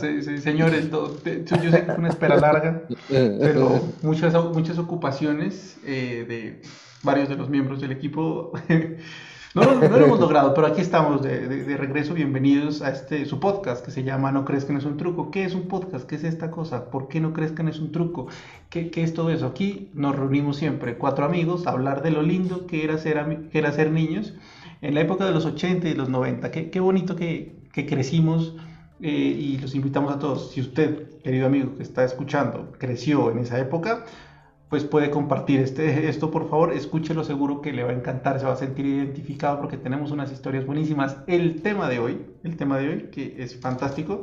¿Qué, hablas? señores, yo sé que fue una espera larga, pero muchas, muchas ocupaciones eh, de varios de los miembros del equipo no, no, lo hemos logrado, pero aquí estamos de, regreso. Bienvenidos a este su podcast que se llama No no es un truco. ¿Qué es un podcast? ¿Qué es esta cosa? ¿Por qué no no es un truco? ¿Qué, qué es todo eso? Aquí nos reunimos siempre, cuatro amigos, a hablar de lo lindo que era ser, que era ser niños en la época de los 80 y los 90. Qué, qué bonito que, que crecimos. Eh, y los invitamos a todos. Si usted, querido amigo que está escuchando, creció en esa época, pues puede compartir este, esto, por favor, escúchelo, seguro que le va a encantar, se va a sentir identificado porque tenemos unas historias buenísimas. El tema de hoy, el tema de hoy, que es fantástico,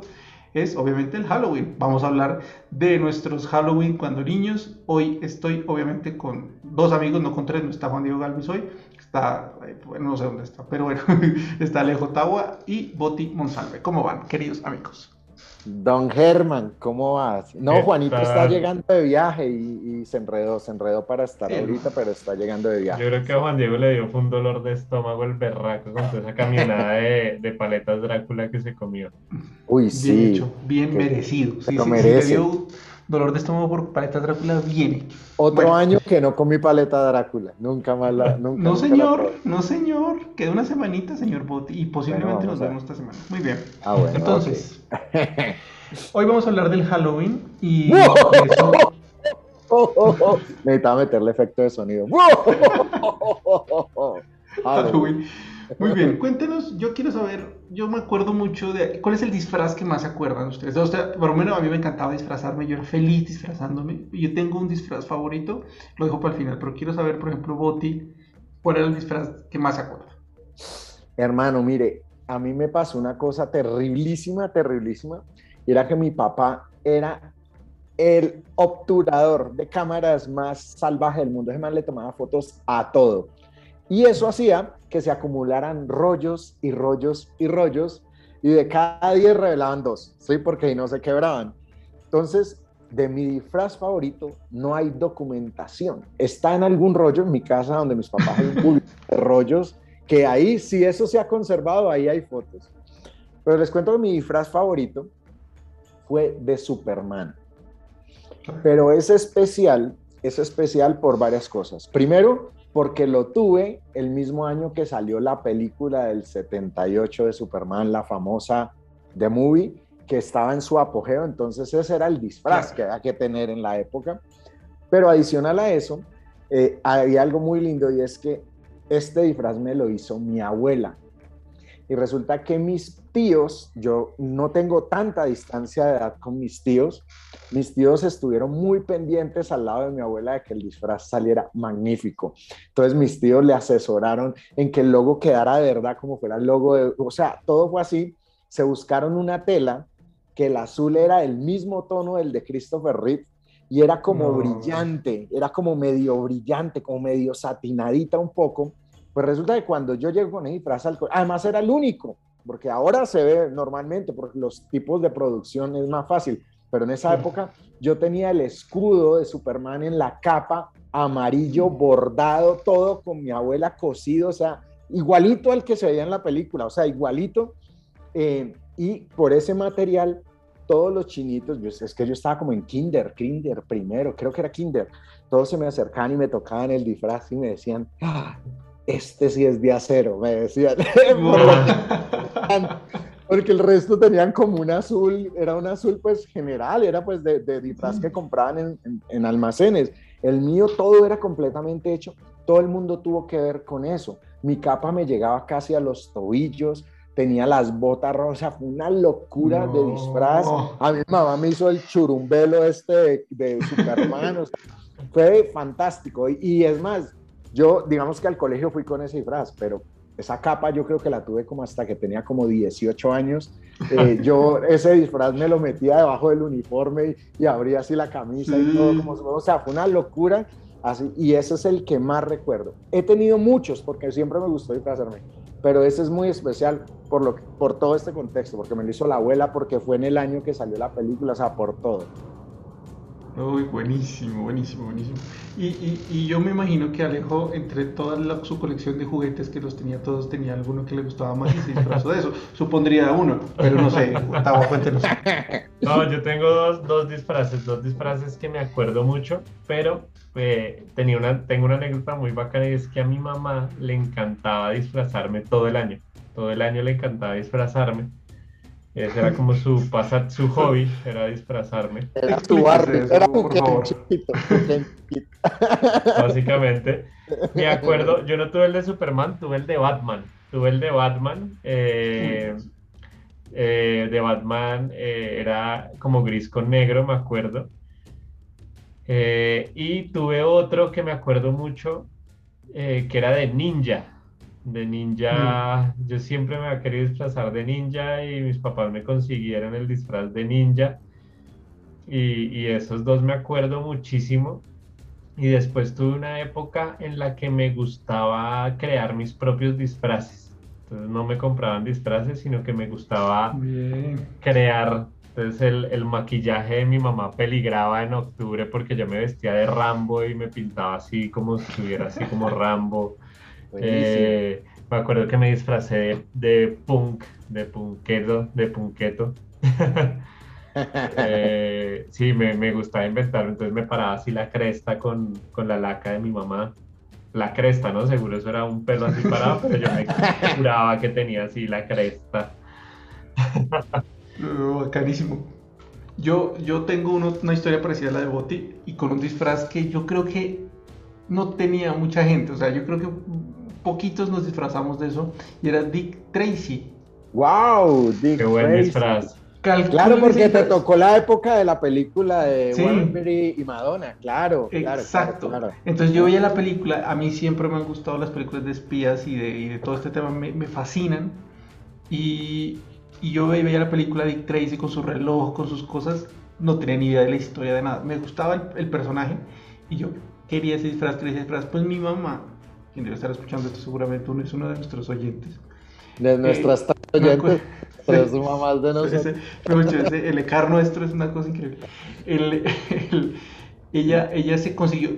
es obviamente el Halloween. Vamos a hablar de nuestros Halloween cuando niños. Hoy estoy obviamente con dos amigos, no con tres, no está Juan Diego Galvis hoy, está, eh, no sé dónde está, pero bueno, está Alejo Tawa y Boti Monsalve. ¿Cómo van, queridos amigos? Don Germán, ¿cómo vas? No, Juanito está llegando de viaje y, se enredó, se enredó para estar ahorita, pero está llegando de viaje. Yo creo que a Juan Diego le dio un dolor de estómago el berraco con toda esa caminada de, paletas Drácula que se comió. Uy, sí. Bien hecho, bien merecido. Sí, lo merece dolor de estómago por paleta Drácula viene. Otro año que no comí paleta Drácula, nunca más la. Nunca, no, señor, no, señor. Queda una semanita, señor Botti, y posiblemente nos vemos esta semana. Muy bien. Ah, bueno. Entonces, hoy vamos a hablar del Halloween y. Necesitaba meterle efecto de sonido. Halloween. Muy bien, cuéntenos, yo quiero saber, yo me acuerdo mucho de, ¿cuál es el disfraz que más se acuerdan ustedes? O sea, por lo menos a mí me encantaba disfrazarme, yo era feliz disfrazándome, yo tengo un disfraz favorito, lo dejo para el final, pero quiero saber, por ejemplo, Boti, ¿cuál era el disfraz que más se acuerda? Hermano, mire, a mí me pasó una cosa terriblísima, terriblísima, y era que mi papá era el obturador de cámaras más salvaje del mundo. Man le tomaba fotos a todo. Y eso hacía que se acumularan rollos y rollos y rollos, y de cada 10 revelaban dos, ¿sí? Porque ahí no se quebraban. Entonces, de mi disfraz favorito no hay documentación. Está en algún rollo en mi casa donde mis papás hay un de rollos, que ahí, si eso se ha conservado, ahí hay fotos. Pero les cuento que mi disfraz favorito fue de Superman. Pero es especial, es especial por varias cosas. Primero, porque lo tuve el mismo año que salió la película del 78 de Superman, la famosa The Movie, que estaba en su apogeo, entonces ese era el disfraz que había que tener en la época. Pero adicional a eso, eh, había algo muy lindo y es que este disfraz me lo hizo mi abuela. Y resulta que mis tíos, yo no tengo tanta distancia de edad con mis tíos, mis tíos estuvieron muy pendientes al lado de mi abuela de que el disfraz saliera magnífico. Entonces mis tíos le asesoraron en que el logo quedara de verdad como fuera el logo de, o sea, todo fue así. Se buscaron una tela que el azul era el mismo tono del de Christopher Reeve y era como brillante, era como medio brillante, como medio satinadita un poco. Pues resulta que cuando yo llego con el disfraz, además era el único, porque ahora se ve normalmente, porque los tipos de producción es más fácil, pero en esa época yo tenía el escudo de Superman en la capa, amarillo, bordado, todo con mi abuela cosido, o sea, igualito al que se veía en la película, o sea, igualito. Eh, y por ese material, todos los chinitos, es que yo estaba como en kinder, kinder primero, creo que era kinder, todos se me acercaban y me tocaban el disfraz y me decían, ah, este sí es de acero, me decían. porque el resto tenían como un azul, era un azul pues general, era pues de, de disfraz que compraban en, almacenes. El mío todo era completamente hecho, todo el mundo tuvo que ver con eso. Mi capa me llegaba casi a los tobillos, tenía las botas rosas, fue una locura de disfraz. A mi mamá me hizo el churumbelo este de, de Superman, fue fantástico. y es más, yo, digamos que al colegio fui con ese disfraz, pero esa capa yo creo que la tuve como hasta que tenía como 18 años. Eh, yo ese disfraz me lo metía debajo del uniforme y, abría así la camisa y todo, como, o sea, fue una locura. Así, y ese es el que más recuerdo. He tenido muchos porque siempre me gustó disfrazarme, pero ese es muy especial por, lo, por todo este contexto, porque me lo hizo la abuela, porque fue en el año que salió la película, o sea, por todo. Uy, buenísimo, buenísimo, buenísimo. Y, y, y, yo me imagino que Alejo, entre toda su colección de juguetes que los tenía todos, tenía alguno que le gustaba más y se disfrazó de eso. Supondría uno, pero no sé, Gustavo, cuéntenos. No, yo tengo dos, dos disfraces, dos disfraces que me acuerdo mucho, pero eh, tenía una, tengo una anécdota muy bacana y es que a mi mamá le encantaba disfrazarme todo el año. Todo el año le encantaba disfrazarme. Ese era como su pasar, su hobby, era disfrazarme. Era arte, era un chiquito, Básicamente. Me acuerdo, yo no tuve el de Superman, tuve el de Batman. Tuve el de Batman. Eh, eh, de Batman eh, era como gris con negro, me acuerdo. y tuve otro que me acuerdo mucho, que era de ninja de ninja, mm. yo siempre me había querido disfrazar de ninja y mis papás me consiguieron el disfraz de ninja. Y, y, esos dos me acuerdo muchísimo. Y después tuve una época en la que me gustaba crear mis propios disfraces, entonces no me compraban disfraces sino que me gustaba crear, entonces el, el maquillaje de mi mamá peligraba en octubre porque yo me vestía de Rambo y me pintaba así como si estuviera así como Rambo. Eh, me acuerdo que me disfracé de, punk, de punketo, de punketo. Eh, sí, me, me, gustaba inventarlo, entonces me paraba así la cresta con, con, la laca de mi mamá. La cresta, ¿no? Seguro eso era un pelo así parado, pero yo me juraba que tenía así la cresta. Carísimo. Yo, yo tengo una historia parecida a la de Boti y con un disfraz que yo creo que no tenía mucha gente. O sea, yo creo que poquitos nos disfrazamos de eso, y era Dick Tracy. ¡Wow! Dick Qué buen disfraz. claro, porque te tocó la época de la película de sí. y Madonna, claro. Exacto. Entonces yo veía la película, a mí siempre me han gustado las películas de espías y de, todo este tema, me, fascinan. Y, yo veía la película de Dick Tracy con su reloj, con sus cosas, no tenía ni idea de la historia de nada. Me gustaba el, el personaje y yo quería ese disfraz, quería ese disfraz. Pues mi mamá quien debe estar escuchando esto seguramente uno es uno de nuestros oyentes. De nuestras eh, oyentes, pero su mamá de nosotros. Ese, el ecar nuestro es una cosa increíble. ella, ella se consiguió,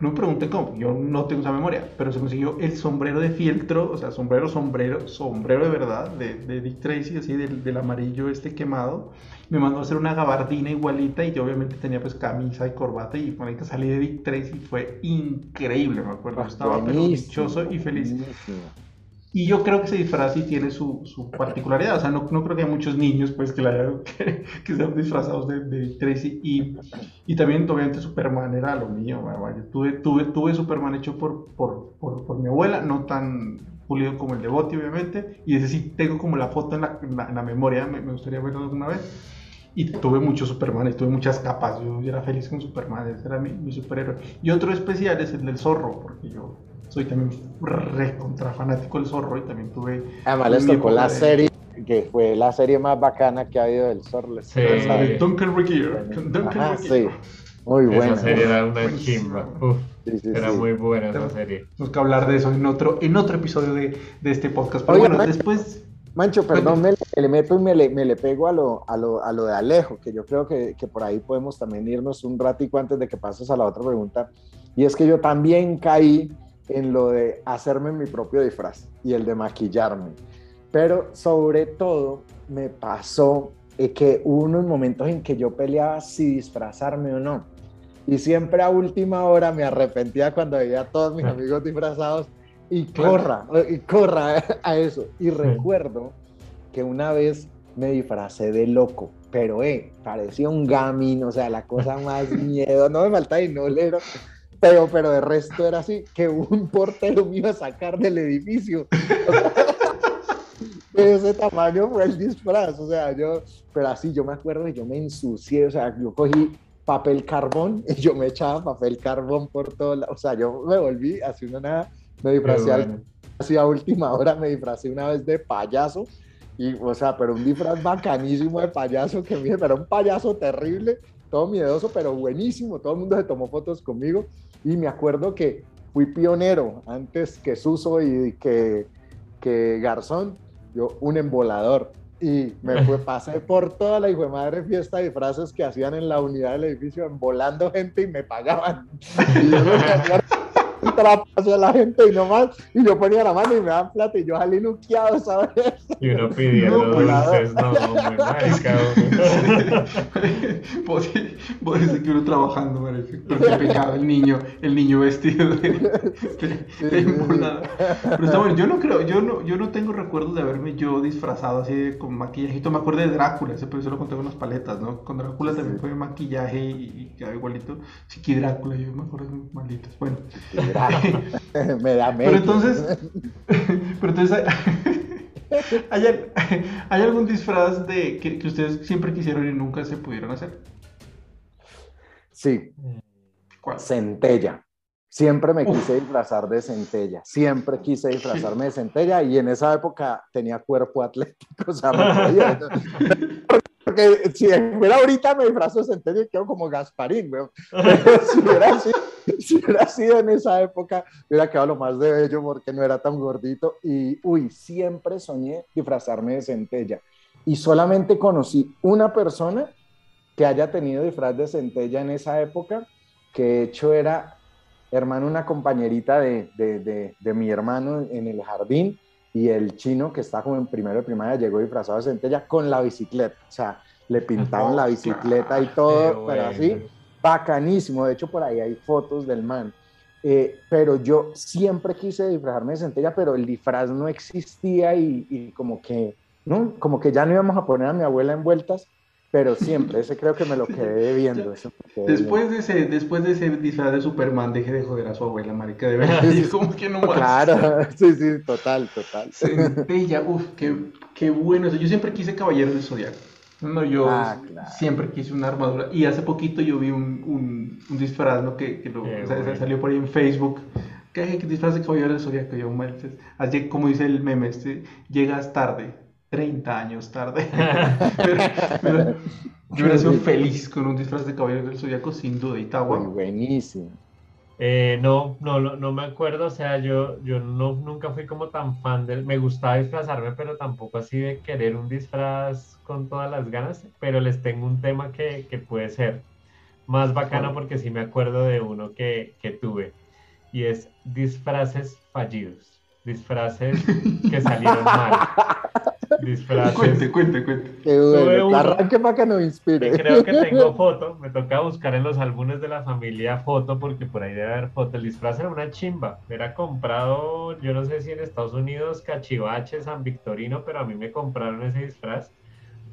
no me pregunten cómo, yo no tengo esa memoria, pero se consiguió el sombrero de fieltro, o sea, sombrero, sombrero, sombrero de verdad, de, de Dick Tracy, así del, del amarillo este quemado. Me mandó a hacer una gabardina igualita y yo obviamente tenía pues camisa y corbata y por ahí que salí de Dick Tracy fue increíble, me acuerdo, estaba pero dichoso y feliz. Y yo creo que ese disfraz sí tiene su, su particularidad, o sea, no, no, creo que haya muchos niños pues que, la, que, que sean disfrazados de, de Tracy y, y, también obviamente Superman era lo mío, vaya, tuve, tuve, tuve Superman hecho por, por, por, por mi abuela, no tan pulido como el de Botti obviamente, y ese sí tengo como la foto en la, en la, memoria, me, me gustaría verlo alguna vez y tuve muchos Superman, y tuve muchas capas. Yo era feliz con Superman, ese era mi, mi, superhéroe. Y otro especial es el del zorro, porque yo soy también re contra fanático del zorro y también tuve. Además, les tocó la serie, que fue la serie más bacana que ha habido del zorro. Sí, Duncan Regier. Duncan Sí. Muy buena. Esa serie era una chimba. Uf, sí, sí, era muy buena esa serie. Tenemos que hablar de eso en otro, en otro episodio de, de este podcast. Pero bueno, después Mancho, perdón, me, le meto y me le, me le pego a lo, a, lo, a lo, de Alejo, que yo creo que, que, por ahí podemos también irnos un ratico antes de que pases a la otra pregunta. Y es que yo también caí en lo de hacerme mi propio disfraz y el de maquillarme. Pero sobre todo me pasó que hubo unos momentos en que yo peleaba si disfrazarme o no. Y siempre a última hora me arrepentía cuando veía a todos mis amigos disfrazados y corra, y corra a eso. Y recuerdo que una vez me disfracé de loco, pero eh, parecía un gamin, o sea, la cosa más miedo, no me falta dinolero, pero, pero de resto era así, que un portero me iba a sacar del edificio. de ese tamaño fue el disfraz, o sea, yo, pero así yo me acuerdo que yo me ensucié, o sea, yo cogí papel carbón y yo me echaba papel carbón por todo, o sea, yo me volví así una me disfrazé así a última hora, me disfrazé una vez de payaso. Y, o sea, pero un disfraz bacanísimo de payaso que me pero un payaso terrible, todo miedoso, pero buenísimo. Todo el mundo se tomó fotos conmigo. Y me acuerdo que fui pionero antes que Suso y que, que Garzón, yo un embolador. y me fue, pasé por toda la hijo de madre fiesta de disfraces que hacían en la unidad del edificio, volando gente y me pagaban. Y yo un trapazo a la gente y nomás, y yo ponía la mano y me daban plata y yo salí nuqueado, ¿sabes? Y uno pidiendo no, dulces, no, muy marica. Vos, decís que uno trabajando, parece, qué pecado, el niño, el niño vestido de, de, Pero está bueno, yo no creo, yo no, yo no tengo recuerdos de haberme yo disfrazado así con maquillajito, me acuerdo de Drácula, ese pero eso lo conté con las paletas, ¿no? Con Drácula también fue maquillaje y, quedaba igualito, sí que Drácula, yo me acuerdo de malditos, bueno. me da Pero entonces, pero entonces ¿hay, ¿hay, algún disfraz de que, ustedes siempre quisieron y nunca se pudieron hacer? Sí. ¿Cuál? Centella. Siempre me quise disfrazar de centella, siempre quise disfrazarme de centella y en esa época tenía cuerpo atlético, o sea, porque si fuera ahorita me disfrazo de centella y quedo como Gasparín, si, hubiera sido, si hubiera sido en esa época, hubiera quedado lo más de bello porque no era tan gordito. Y, uy, siempre soñé disfrazarme de centella. Y solamente conocí una persona que haya tenido disfraz de centella en esa época, que de hecho era hermano, una compañerita de, de, de, mi hermano en el jardín y el chino que está como en primero de primaria llegó disfrazado de centella con la bicicleta. O sea, le pintaron la bicicleta y todo, pero así, bacanísimo. De hecho, por ahí hay fotos del man. Eh, pero yo siempre quise disfrazarme de centella, pero el disfraz no existía y, y, como que, ¿no? Como que ya no íbamos a poner a mi abuela en vueltas pero siempre, ese creo que me lo quedé viendo. después, De ese, después de ese disfraz de Superman, deje de joder a su abuela, marica, de verdad. como que no más. Claro, sí, sí, total, total. Centella, uff, qué, qué bueno. Yo siempre quise Caballero del Zodiaco. No, yo ah, siempre quise una armadura. Y hace poquito yo vi un, un, un disfraz, ¿no? Que, que lo, salió por ahí en Facebook. ¿Qué disfraz de Caballero del Zodiaco? Yo, así como dice el meme, este, llegas tarde 30 años tarde. pero, yo hubiera sido feliz con un disfraz de caballero del zodiaco, sin duda, Itawa. buenísimo. Eh, no, no, no me acuerdo, o sea, yo, yo no, nunca fui como tan fan del, me gustaba disfrazarme, pero tampoco así de querer un disfraz con todas las ganas, pero les tengo un tema que, que puede ser más bacano porque sí me acuerdo de uno que, que tuve, y es disfraces fallidos, disfraces que salieron mal. disfraces. Cuente, cuente, cuente. Qué bueno. Arranque para que nos inspire. Creo que tengo foto. Me toca buscar en los álbumes de la familia foto porque por ahí debe haber foto. El disfraz era una chimba. Era comprado, yo no sé si en Estados Unidos, Cachivache, San Victorino, pero a mí me compraron ese disfraz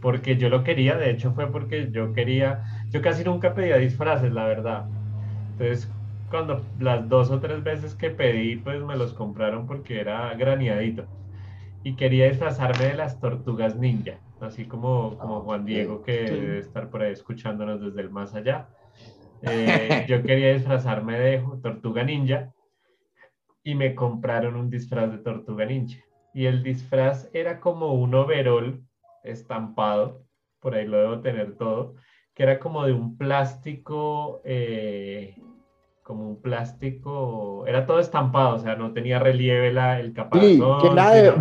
porque yo lo quería. De hecho, fue porque yo quería. Yo casi nunca pedía disfraces, la verdad. Entonces, cuando las dos o tres veces que pedí, pues me los compraron porque era graneadito y quería disfrazarme de las tortugas ninja, así como, como Juan Diego que debe estar por ahí escuchándonos desde el más allá. Eh, yo quería disfrazarme de tortuga ninja y me compraron un disfraz de tortuga ninja. Y el disfraz era como un overol estampado, por ahí lo debo tener todo, que era como de un plástico, eh, como un plástico, era todo estampado, o sea, no tenía relieve la, el caparazón. Sí, que era de,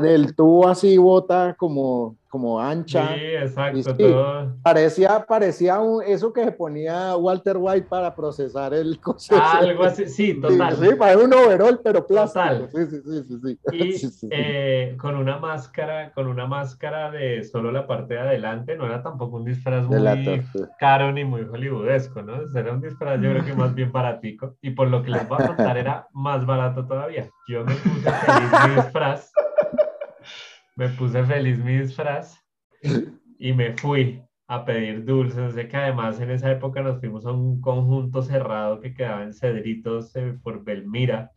del tubo así bota como, como ancha. Sí, exacto. todo. Parecía, parecía un, eso que se ponía Walter White para procesar el coche. algo así, sí, total. Sí, para un overall, pero plástico. Sí, sí, sí, sí, Y eh, con una máscara, con una máscara de solo la parte de adelante, no era tampoco un disfraz muy caro ni muy hollywoodesco, ¿no? Era un disfraz yo creo que más bien baratico. Y por lo que les voy a contar era más barato todavía. Yo me puse feliz mi disfraz me puse feliz mi disfraz y me fui a pedir dulces. Sé que además en esa época nos fuimos a un conjunto cerrado que quedaba en Cedritos eh, por Belmira,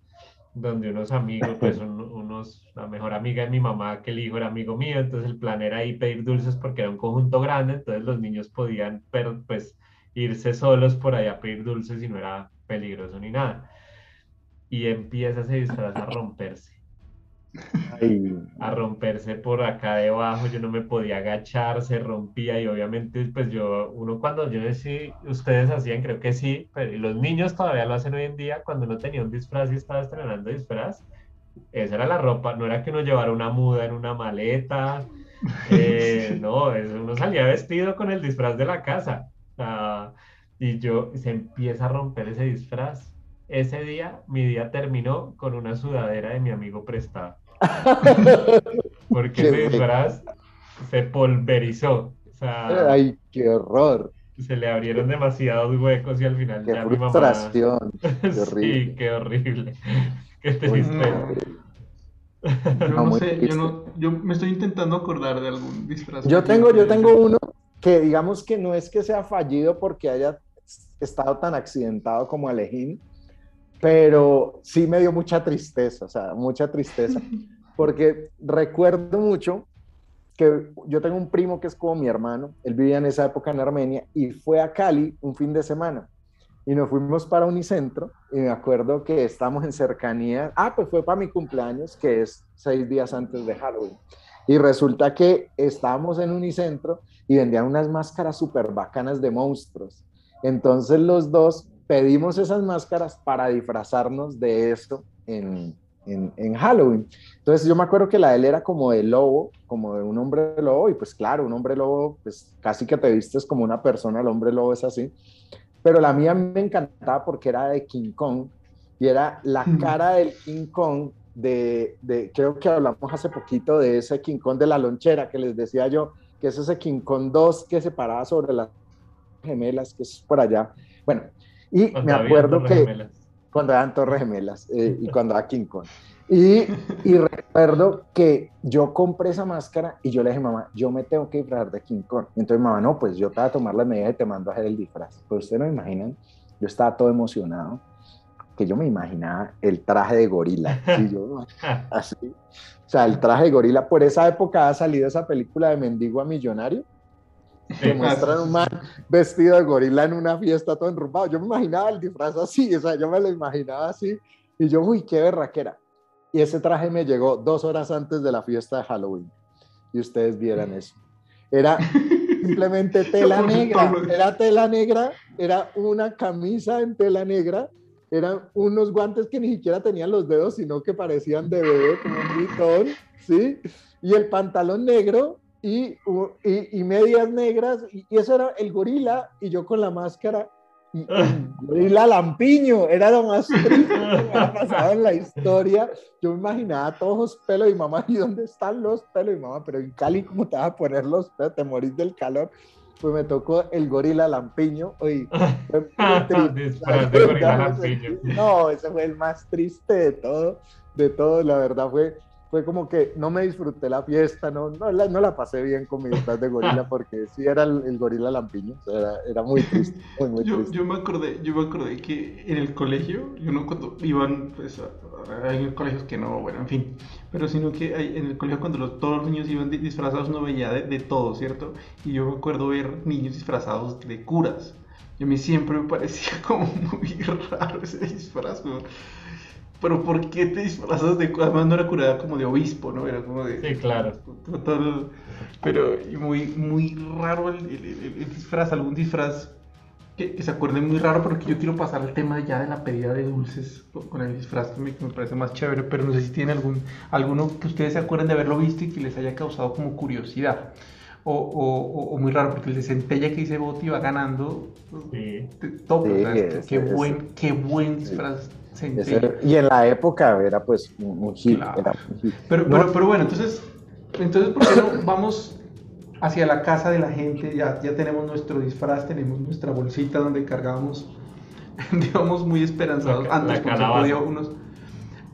donde unos amigos, pues unos, la mejor amiga de mi mamá, que el hijo era amigo mío, entonces el plan era ir pedir dulces porque era un conjunto grande, entonces los niños podían, pero pues irse solos por allá a pedir dulces y no era peligroso ni nada. Y empieza ese disfraz a romperse a romperse por acá debajo, yo no me podía agachar, se rompía y obviamente pues yo, uno cuando yo decía, ustedes hacían, creo que sí, pero los niños todavía lo hacen hoy en día, cuando uno tenía un disfraz y estaba estrenando disfraz, esa era la ropa, no era que uno llevara una muda en una maleta, Eh, no, uno salía vestido con el disfraz de la casa. y yo, se empieza a romper ese disfraz. Ese día, mi día terminó con una sudadera de mi amigo prestado. Porque ese disfraz se polverizó. Ay, qué horror. Se le abrieron demasiados huecos y al final qué ya frustración. Qué horrible. sí, qué horrible. Qué triste. Yo no, sé, yo, no, yo me estoy intentando acordar de algún disfraz. Yo tengo, yo tengo uno que digamos que no es que sea fallido porque haya estado tan accidentado como Alejín, pero sí me dio mucha tristeza, o sea, mucha tristeza, porque recuerdo mucho que yo tengo un primo que es como mi hermano, él vivía en esa época en Armenia y fue a Cali un fin de semana y nos fuimos para Unicentro y me acuerdo que estamos en cercanía, ah, pues fue para mi cumpleaños, que es seis días antes de Halloween. Y resulta que estábamos en Unicentro y vendían unas máscaras súper bacanas de monstruos. Entonces los dos pedimos esas máscaras para disfrazarnos de eso en, en, en, Halloween. Entonces yo me acuerdo que la de él era como de lobo, como de un hombre lobo, y pues claro, un hombre lobo, pues casi que te vistes como una persona, el hombre lobo es así pero la mía me encantaba porque era de King Kong y era la cara del King Kong de, de, creo que hablamos hace poquito de ese King Kong de la lonchera que les decía yo, que es ese King Kong 2 que se paraba sobre las gemelas, que es por allá. Bueno, y me acuerdo que cuando eran torres gemelas eh, y cuando era King Kong. Y, y, recuerdo que yo compré esa máscara y yo le dije, mamá, yo me tengo que disfrazar de King Kong. Y entonces, mamá, no, pues yo te voy a tomar la medida y te mando a hacer el disfraz. Pues ustedes no imaginan, yo estaba todo emocionado, que yo me imaginaba el traje de gorila. Y yo, así. O sea, el traje de gorila, por esa época ha salido esa película de Mendigo a Millonario. Muestran un man vestido de gorila en una fiesta todo enrumado. Yo me imaginaba el disfraz así, o sea, yo me lo imaginaba así. Y yo, uy, qué berraquera. Y ese traje me llegó dos horas antes de la fiesta de Halloween. Y ustedes vieran eso. Era simplemente tela negra. Era tela negra, era una camisa en tela negra, eran unos guantes que ni siquiera tenían los dedos, sino que parecían de bebé, como un gritón, ¿sí? Y el pantalón negro y, y, medias negras, y, y, eso era el gorila, y yo con la máscara, y, la Lampiño era lo más triste que me pasado en la historia. Yo me imaginaba todos los pelos y mamá, ¿y dónde están los pelos? Y mamá, pero en Cali, ¿cómo te vas a poner los pelos? Te morís del calor. Pues me tocó el gorila lampiño. Oye, fue No, ese fue el más triste de todo, de todo, la verdad fue fue como que no me disfruté la fiesta, no, no, la, no la pasé bien con mi disfraz de gorila porque sí era el, gorila lampiño, era, era, muy triste, muy, muy yo, triste. Yo me, acordé, yo me acordé que en el colegio, yo no cuando iban, pues hay colegios que no, bueno, en fin, pero sino que hay, en el colegio cuando los, todos los niños iban disfrazados uno veía de, de, todo, ¿cierto? Y yo me acuerdo ver niños disfrazados de curas. Y a mí siempre me parecía como muy raro ese disfraz, pero ¿por qué te disfrazas de... Además no era curada como de obispo, ¿no? Era como de... Sí, claro. pero muy, muy raro el, el, disfraz, algún disfraz que, se acuerde muy raro, pero que yo quiero pasar al tema ya de la pedida de dulces con el disfraz, que me, parece más chévere, pero no sé si tiene algún, alguno que ustedes se acuerden de haberlo visto y que les haya causado como curiosidad. O, o, o, muy raro, porque el de centella que dice Boti va ganando sí. top. qué, buen, qué buen disfraz y en la época era pues un, hit. Pero, pero, pero, bueno, entonces, entonces ¿por qué no vamos hacia la casa de la gente? Ya, ya tenemos nuestro disfraz, tenemos nuestra bolsita donde cargamos, digamos, muy esperanzados. Antes, se unos.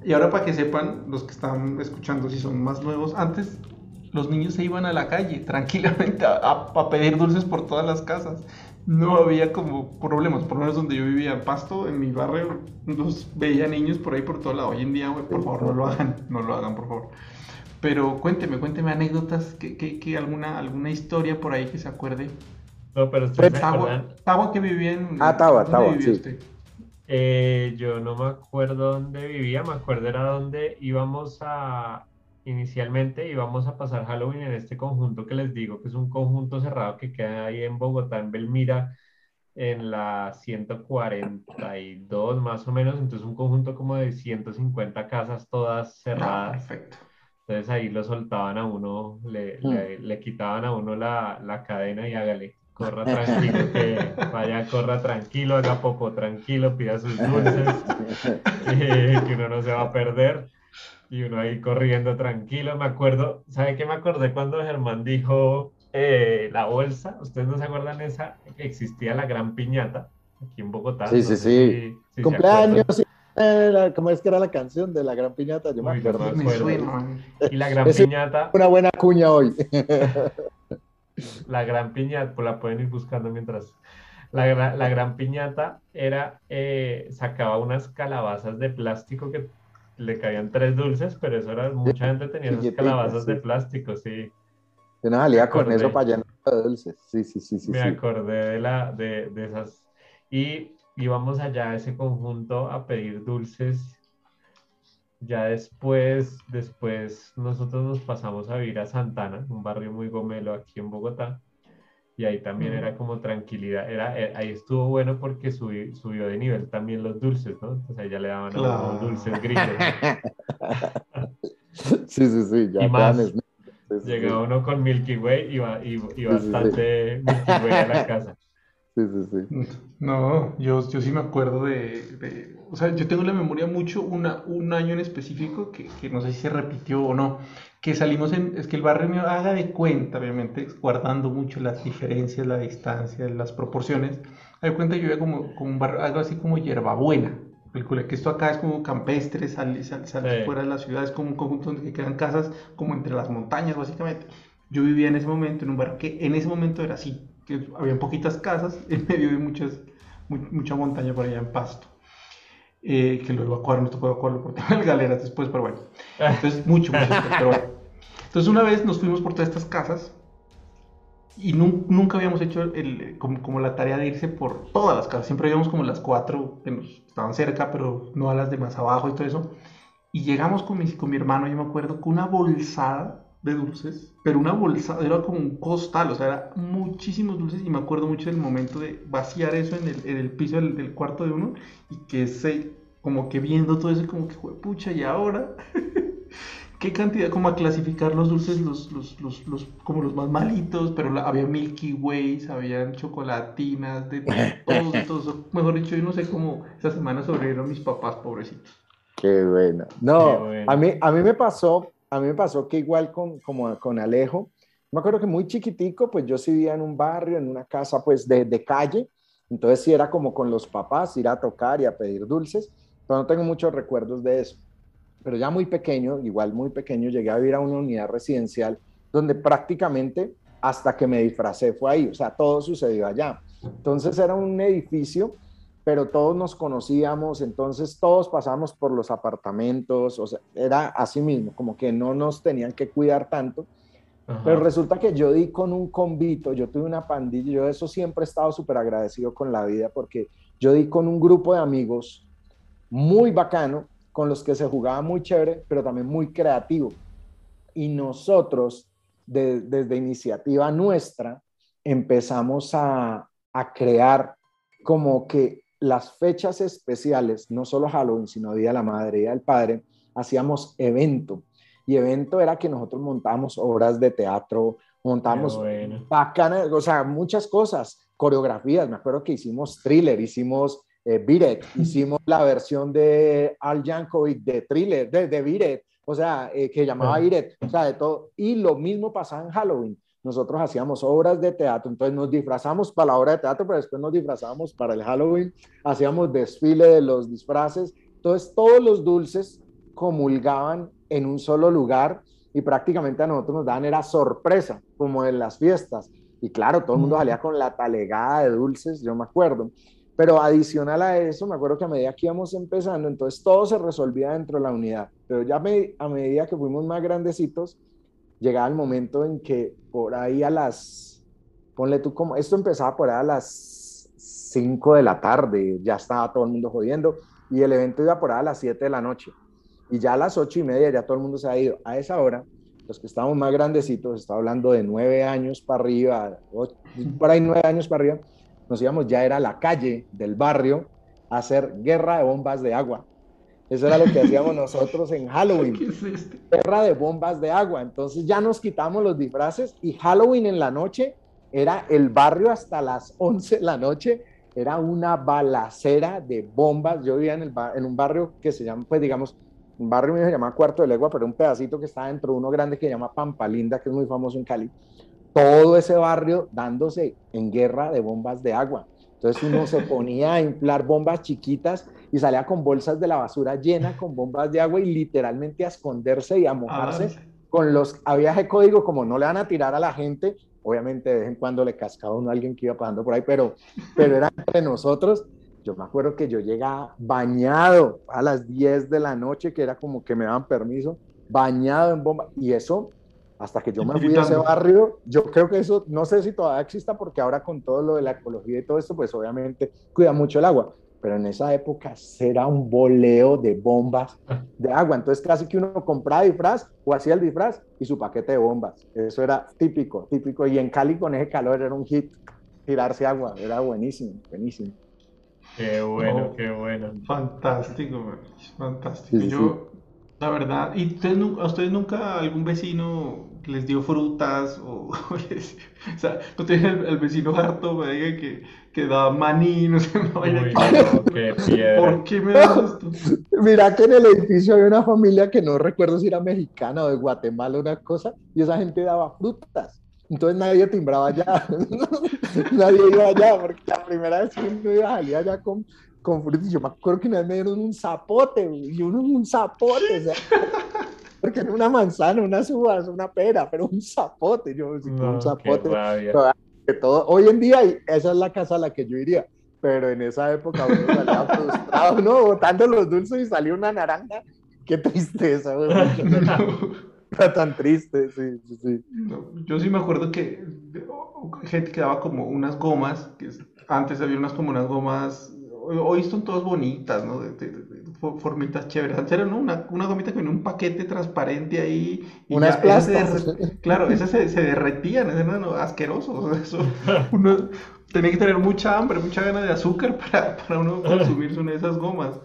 Y ahora para que sepan, los que están escuchando, si son más nuevos, antes los niños se iban a la calle tranquilamente a, a pedir dulces por todas las casas no había como problemas, por lo menos donde yo vivía en Pasto, en mi barrio, los veía niños por ahí por todo lado. Hoy en día, por favor, no lo hagan, no lo hagan, por favor. Pero cuénteme, cuénteme anécdotas, que, que, alguna, alguna historia por ahí que se acuerde. No, pero usted Tawa, que vivía en... Ah, Tawa, Tawa, sí. Eh, yo no me acuerdo dónde vivía, me acuerdo era dónde íbamos a, inicialmente íbamos a pasar Halloween en este conjunto que les digo, que es un conjunto cerrado que queda ahí en Bogotá, en Belmira, en la 142 más o menos, entonces un conjunto como de 150 casas todas cerradas. perfecto. Entonces ahí lo soltaban a uno, le, hmm. le, quitaban a uno la, la, cadena y hágale, corra tranquilo, que vaya, corra tranquilo, haga poco tranquilo, pida sus dulces, eh, que uno no se va a perder. Y uno ahí corriendo tranquilo. Me acuerdo, ¿sabe qué me acordé cuando Germán dijo eh, la bolsa? ¿Ustedes no se acuerdan esa? Existía la gran piñata aquí en Bogotá. Sí, sí, sí. Cumpleaños, ¿Cómo es que era la canción de la gran piñata? Yo me acuerdo. y la gran piñata. Una buena cuña hoy. la gran piñata, pues la pueden ir buscando mientras. La, la gran piñata era, eh, sacaba unas calabazas de plástico que le caían tres dulces, pero eso era, mucha gente tenía esas calabazas de plástico, sí. Yo no salía con eso para llenar de dulces. Sí, sí, sí, sí. Me acordé de, la, de, de esas. Y íbamos allá a ese conjunto a pedir dulces. Ya después, después nosotros nos pasamos a vivir a Santana, un barrio muy gomelo aquí en Bogotá. Y ahí también era como tranquilidad. Era, eh, ahí estuvo bueno porque subió de nivel también los dulces, ¿no? Entonces ahí ya le daban los dulces gringos. sí, sí, sí. Ya y más, llegaba uno con Milky Way y, y, bastante Milky Way a la casa. Sí, sí, sí. No, yo, yo sí me acuerdo de, O sea, yo tengo la memoria mucho una, un año en específico que, que, no sé si se repitió o no. Que salimos en. Es que el barrio me haga de cuenta, obviamente, guardando mucho las diferencias, la distancia, las proporciones. Hay de cuenta yo vivía como, como un barrio, algo así como hierbabuena. Calcula que esto acá es como campestre, sale, sale, fuera de la ciudad, es como un conjunto donde quedan casas como entre las montañas, básicamente. Yo vivía en ese momento en un barrio que en ese momento era así que había poquitas casas en medio de muchas, mucha montaña por allá en Pasto. Eh, que lo evacuaron, no puedo evacuarlo por tener galeras después, pero bueno. Entonces, mucho, mucho pero bueno. Entonces, una vez nos fuimos por todas estas casas y nunca habíamos hecho el, como, como, la tarea de irse por todas las casas. Siempre íbamos como las cuatro que nos estaban cerca, pero no a las de más abajo y todo eso. Y llegamos con mi, con mi hermano, yo me acuerdo, con una bolsada de dulces, pero una bolsa, era como un costal, o sea, era muchísimos dulces y me acuerdo mucho del momento de vaciar eso en el, en el piso del, cuarto de uno y que se, como que viendo todo eso, como que, pucha, y ahora, qué cantidad, como a clasificar los dulces, los, los, los, los como los más malitos, pero había Milky Ways, habían chocolatinas, de todos, todos, mejor dicho, yo no sé cómo esa semana sobrevivieron mis papás, pobrecitos. Qué bueno. No, A, mí, a mí me pasó a mí me pasó que igual con, como con Alejo, me acuerdo que muy chiquitico, pues yo sí vivía en un barrio, en una casa pues de, de calle, entonces sí era como con los papás, ir a tocar y a pedir dulces, pero no tengo muchos recuerdos de eso. Pero ya muy pequeño, igual muy pequeño, llegué a vivir a una unidad residencial donde prácticamente hasta que me disfracé fue ahí, o sea, todo sucedió allá. Entonces era un edificio pero todos nos conocíamos, entonces todos pasamos por los apartamentos, o sea, era así mismo, como que no nos tenían que cuidar tanto. Pero resulta que yo di con un convito, yo tuve una pandilla, yo de eso siempre he estado súper agradecido con la vida porque yo di con un grupo de amigos muy bacano, con los que se jugaba muy chévere, pero también muy creativo. Y nosotros, desde iniciativa nuestra, empezamos a, a crear como que las fechas especiales, no solo Halloween, sino Día de la Madre, Día del Padre, hacíamos evento. Y evento era que nosotros montábamos obras de teatro, montamos bacanas, o sea, muchas cosas, coreografías. Me acuerdo que hicimos thriller, hicimos eh, Biret, hicimos la versión de Al Yankovic de thriller, de, de Biret, o sea, eh, que llamaba Biret, o sea, de todo. Y lo mismo pasaba en Halloween nosotros hacíamos obras de teatro, entonces nos disfrazamos para la obra de teatro, pero después nos disfrazamos para el Halloween, hacíamos desfile de los disfraces, entonces todos los dulces comulgaban en un solo lugar y prácticamente a nosotros nos daban era sorpresa, como en las fiestas. Y claro, todo el mundo salía con la talegada de dulces, yo me acuerdo. Pero adicional a eso, me acuerdo que a medida que íbamos empezando, entonces todo se resolvía dentro de la unidad. Pero ya a medida que fuimos más grandecitos, llegaba el momento en que por ahí a las, ponle tú como, esto empezaba por ahí a las 5 de la tarde, ya estaba todo el mundo jodiendo, y el evento iba por ahí a las 7 de la noche. Y ya a las 8 y media ya todo el mundo se ha ido. A esa hora, los que estábamos más grandecitos, estaba hablando de 9 años para arriba, por ahí 9 años para arriba, nos íbamos ya era la calle del barrio a hacer guerra de bombas de agua. Eso era lo que hacíamos nosotros en Halloween. ¿Qué es este? Guerra de bombas de agua. Entonces ya nos quitamos los disfraces y Halloween en la noche era el barrio hasta las 11 de la noche. Era una balacera de bombas. Yo vivía en, el en un barrio que se llama, pues digamos, un barrio mío se llama Cuarto de Legua, pero un pedacito que está dentro de uno grande que se llama Pampalinda, que es muy famoso en Cali. Todo ese barrio dándose en guerra de bombas de agua. Entonces uno se ponía a inflar bombas chiquitas y salía con bolsas de la basura llenas con bombas de agua y literalmente a esconderse y a mojarse con los, había ese código como no le van a tirar a la gente, obviamente de vez en cuando le cascaba uno a alguien que iba pasando por ahí, pero, pero era entre nosotros. Yo me acuerdo que yo llegaba bañado a las 10 de la noche, que era como que me daban permiso, bañado en bomba, y eso hasta que yo me fui a ese barrio, yo creo que eso, no sé si todavía exista, porque ahora con todo lo de la ecología y todo esto, pues obviamente cuida mucho el agua, pero en esa época era un boleo de bombas de agua, entonces casi que uno compraba disfraz o hacía el disfraz y su paquete de bombas, eso era típico, típico, y en Cali con ese calor era un hit, tirarse agua, era buenísimo, buenísimo. Qué bueno, qué bueno. Fantástico, fantástico. yo, la verdad, ¿y ustedes, a ustedes nunca algún vecino les dio frutas o, o sea, no tienen el, vecino harto me diga que, que da maní, no sé, no vaya qué piedra. ¿Por qué me das esto? Mira que en el edificio había una familia que no recuerdo si era mexicana o de Guatemala, una cosa, y esa gente daba frutas. Entonces nadie timbraba allá, nadie iba allá, porque la primera vez que uno iba a salir allá con, con frutas, yo me acuerdo que una vez me dieron un zapote, y uno un zapote, o sea, porque era una manzana, unas uvas, una pera, pero un zapote, yo un zapote. Que todo, hoy en día esa es la casa a la que yo iría, pero en esa época uno salía frustrado, ¿no? Botando los dulces y salió una naranja. Qué tristeza, güey. Era tan triste, sí, sí, sí. yo sí me acuerdo que gente que daba como unas gomas, que antes había unas como unas gomas hoy son todas bonitas, ¿no? De, formitas chéveres. Antes era una, una, gomita con un paquete transparente ahí. Y Unas plásticas. Claro, esas se, se derretían, eran asquerosos. Eso, uno tenía que tener mucha hambre, mucha gana de azúcar para, para uno consumirse una de esas gomas.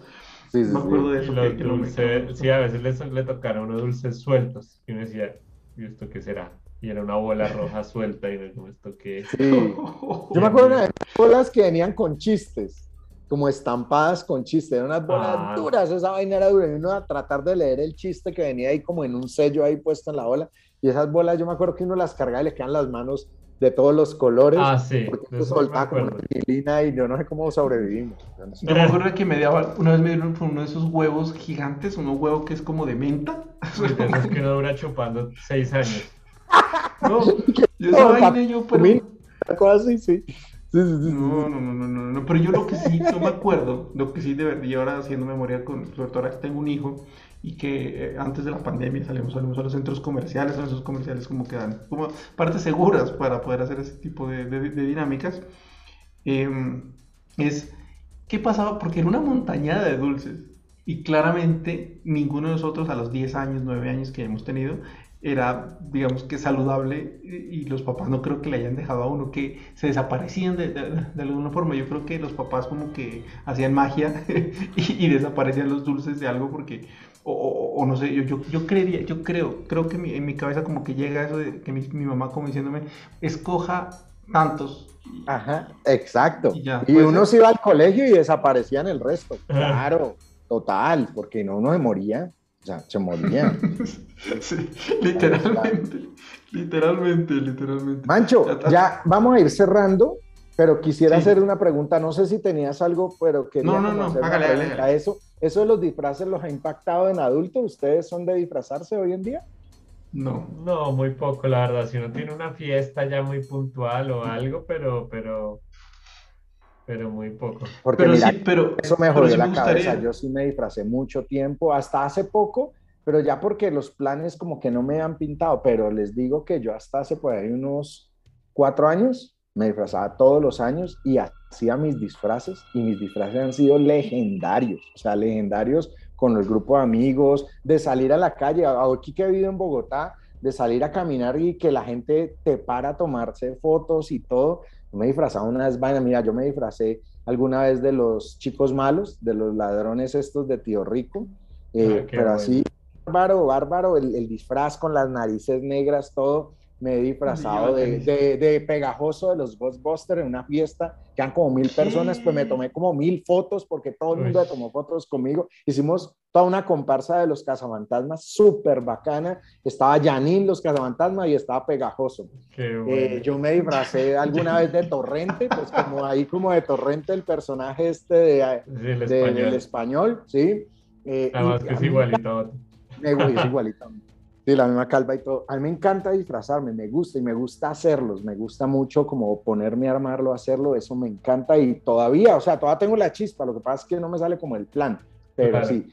Sí, sí, me acuerdo de eso. Los sí, a veces le, le tocaron unos dulces sueltos. Y uno decía, ¿y esto qué será? Y era una bola roja suelta y no, ¿esto qué? Sí. Yo me acuerdo de bolas que venían con chistes como estampadas con chiste, eran unas bolas ah. duras, esa vaina era dura, y uno a tratar de leer el chiste que venía ahí como en un sello ahí puesto en la bola, y esas bolas yo me acuerdo que uno las cargaba y le quedan las manos de todos los colores, ah, sí, porque soltaba como una y yo no sé cómo sobrevivimos. Yo me acuerdo que me daba, una vez me dieron uno de esos huevos gigantes, unos huevos que es como de menta. es que uno dura chupando seis años. No, yo esa vaina yo, pero... Casi, sí. No, no, no, no, no, pero yo lo que sí, no me acuerdo, lo que sí de verdad, y ahora haciendo memoria con, sobre todo ahora que tengo un hijo y que eh, antes de la pandemia salimos, salimos a los centros comerciales, a esos comerciales como que dan como partes seguras para poder hacer ese tipo de, de, dinámicas, em, es, ¿qué pasaba? Porque era una montañada de dulces y claramente ninguno de nosotros a los 10 años, 9 años que hemos tenido, era, digamos que saludable y los papás no creo que le hayan dejado a uno que se desaparecían de, de, alguna forma. Yo creo que los papás como que hacían magia y, desaparecían los dulces de algo porque, o, no sé, yo, yo, yo, creería, yo creo, creo que en mi cabeza como que llega eso de que mi, mamá como diciéndome, escoja tantos. Ajá, exacto. Y, uno se iba al colegio y desaparecían el resto. Claro, total, porque no uno se moría. O sea, se moría. sí, literalmente, literalmente, literalmente. Mancho, ya vamos a ir cerrando, pero quisiera hacer una pregunta. No sé si tenías algo, pero quería no, no, no, hágale, Eso, ¿Eso de los disfraces los ha impactado en adultos? ¿Ustedes son de disfrazarse hoy en día? No. No, muy poco, la verdad. Si uno tiene una fiesta ya muy puntual o algo, pero, pero pero muy poco. Porque pero mira, pero, eso me jodió la cabeza. Yo sí me disfracé mucho tiempo, hasta hace poco, pero ya porque los planes como que no me han pintado, pero les digo que yo hasta hace por ahí unos cuatro años me disfrazaba todos los años y hacía mis disfraces y mis disfraces han sido legendarios, o sea, legendarios con el grupo de amigos, de salir a la calle, aquí que he vivido en Bogotá, de salir a caminar y que la gente te para a tomarse fotos y todo, me disfrazaba una vez, vaina, mira, yo me disfracé alguna vez de los chicos malos, de los ladrones estos de Tío Rico, eh, ah, pero así, bárbaro, bárbaro, el, el, disfraz con las narices negras, todo me he disfrazado de, de, pegajoso de los Ghostbusters en una fiesta, que han como mil personas, pues me tomé como mil fotos porque todo el mundo tomó fotos conmigo. Hicimos toda una comparsa de los cazafantasmas, súper bacana. Estaba Janine, los cazafantasmas, y estaba pegajoso. Eh, yo me disfracé alguna vez de Torrente, pues como ahí como de Torrente el personaje este de, del español, ¿sí? Eh, Además que es igualito. Es igualito la misma calva y todo. A mí me encanta disfrazarme, me gusta y me gusta hacerlos, me gusta mucho como ponerme a armarlo, hacerlo, eso me encanta y todavía, o sea, todavía tengo la chispa, lo que pasa es que no me sale como el plan, pero sí.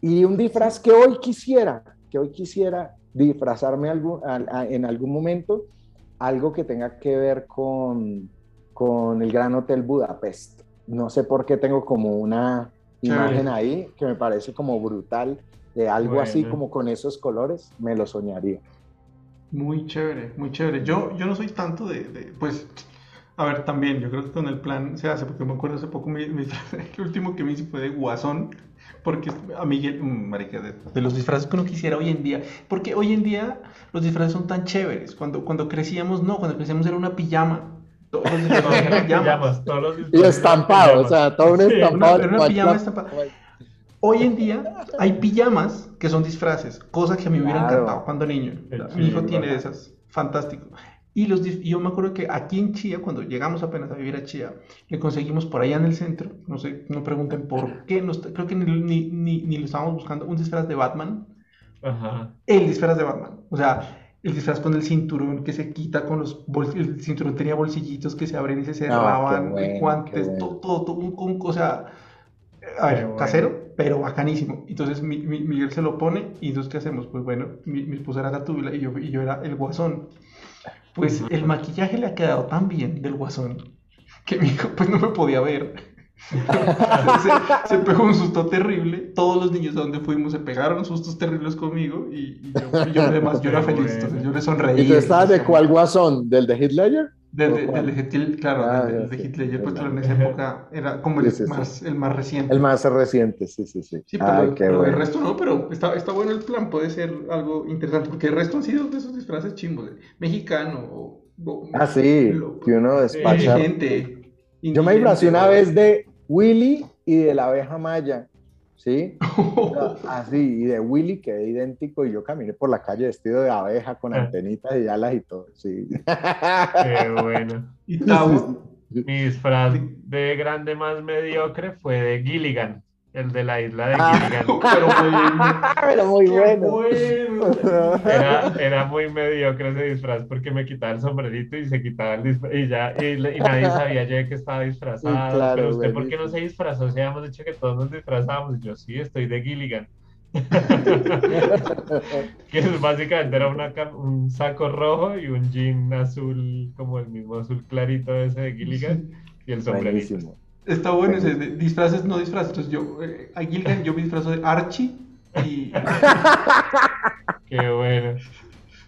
Y un disfraz que hoy quisiera, que hoy quisiera disfrazarme algún, en algún momento, algo que tenga que ver con, con el Gran Hotel Budapest. No sé por qué tengo como una imagen ahí que me parece como brutal de algo así como con esos colores, me lo soñaría. Muy chévere, muy chévere. Yo, yo no soy tanto de, pues, a ver, también, yo creo que con el plan se hace, porque me acuerdo hace poco, el último que me hice fue de Guasón, porque a Miguel, mm, marica, de, los disfraces que uno quisiera hoy en día, porque hoy en día los disfraces son tan chéveres, cuando, cuando crecíamos, no, cuando crecíamos era una pijama, todos los disfraces eran pijamas, todos los disfraces y estampado, o sea, todo un estampado. Era una pijama estampada. Hoy en día hay pijamas que son disfraces, cosa que a mí me hubiera encantado cuando niño. Mi hijo tiene esas, fantástico. Y los, yo me acuerdo que aquí en Chía, cuando llegamos apenas a vivir a Chía, le conseguimos por allá en el centro, no sé, no pregunten por qué, creo que ni, ni, ni, lo estábamos buscando, un disfraz de Batman. Ajá. El disfraz de Batman. O sea, el disfraz con el cinturón que se quita con los el cinturón tenía bolsillitos que se abren y se cerraban, guantes, todo, todo, todo, un, o sea, a ver, casero, pero bacanísimo. Entonces Miguel se lo pone y entonces ¿qué hacemos? Pues bueno, mi, esposa era Gatúbila y yo, y yo era el guasón. Pues el maquillaje le ha quedado tan bien del guasón que mi hijo pues no me podía ver. se, pegó un susto terrible. Todos los niños a donde fuimos se pegaron sustos terribles conmigo y, yo, además yo era feliz, entonces yo le sonreí. ¿Y tú estabas de cuál guasón? ¿Del de Hitler? Del de, claro, ah, de Hitler, pues en esa época era como el, más, el más reciente. El más reciente, sí, sí, sí. Sí, pero, el resto no, pero está, está bueno el plan, puede ser algo interesante, porque el resto han sido de esos disfraces chimbos, mexicano o, Ah, sí, que uno despacha. Gente, Yo me disfrazé una vez de Willy y de la abeja maya. ¿sí? Así, y de Willy quedé idéntico y yo caminé por la calle vestido de abeja con ah. antenitas y alas y todo, sí. Qué bueno. ¿Y Mi disfraz de grande más mediocre fue de Gilligan el de la isla de ah, Gilligan. pero muy, bueno. Era, era, muy mediocre ese disfraz porque me quitaba el sombrerito y se quitaba el disfraz y ya, y, nadie sabía ya que estaba disfrazado. pero usted, ¿por qué no se disfrazó? Si habíamos dicho que todos nos disfrazábamos. Yo sí, estoy de Gilligan. que básicamente era una, un saco rojo y un jean azul, como el mismo azul clarito ese de Gilligan, y el sombrerito. Está bueno ese de disfraces, no disfraces. Entonces yo, eh, a Gilgan yo me disfrazo de Archie y... Qué bueno.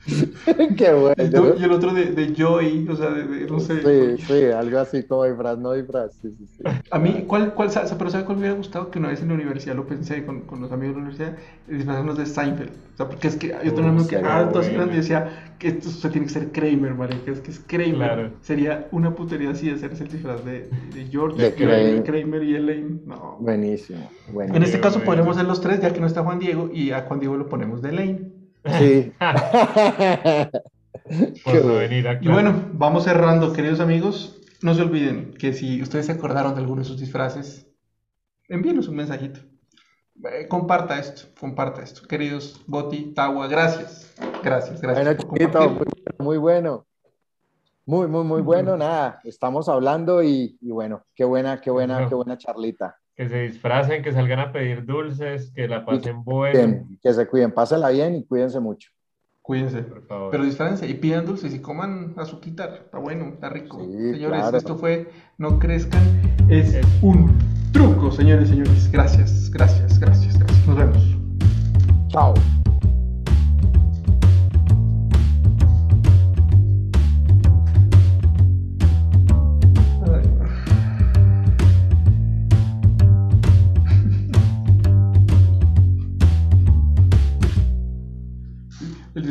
Qué bueno. Y el otro de, de Joy, o sea, de, no sé. Sí, sí, algo así como disfraz, no disfraz. Sí, sí, sí. A mí, ¿cuál, cuál, pero ¿sabe cuál me hubiera gustado? Que una vez en la universidad lo pensé con, con los amigos de la universidad, disfrazarnos de Seinfeld. O sea, porque es que yo tenía un amigo que alto así grande y decía que esto o tiene que ser Kramer, ¿vale? Que es que es Kramer. Claro. Sería una putería así hacerse el disfraz de, de George, de Kramer. Kramer y Elaine. No. Buenísimo, buenísimo. En este caso podríamos ser los tres, ya que no está Juan Diego, y a Juan Diego lo ponemos de Elaine. Sí. venir Y bueno, vamos cerrando, queridos amigos. No se olviden que si ustedes se acordaron de alguno de sus disfraces, envíenos un mensajito. Eh, comparta esto, comparta esto. Queridos Boti, Tawa, gracias. Gracias, gracias. Bueno, muy, bueno. Muy, muy, muy bueno. Nada, estamos hablando y, y bueno, qué buena, qué buena, qué buena charlita que se disfracen, que salgan a pedir dulces, que la pasen bueno. Que se cuiden, pásenla bien y cuídense mucho. Cuídense, por favor. Pero disfrácense y pidan dulces y coman azuquitar. Está bueno, está rico. señores, esto fue No Crezcan. Es un truco, señores, señores. Gracias, gracias, gracias, gracias. Nos vemos. Chao.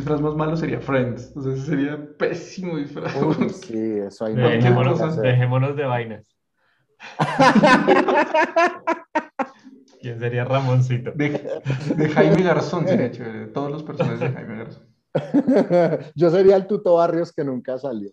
Disfraz más malo sería Friends. O sea, sería pésimo disfraz. Uy, sí, eso hay Dejémonos, hacer. dejémonos de vainas. ¿Quién sería Ramoncito? De, de Jaime Garzón sería chévere. Todos los personajes de Jaime Garzón. Yo sería el Tuto Barrios que nunca salió.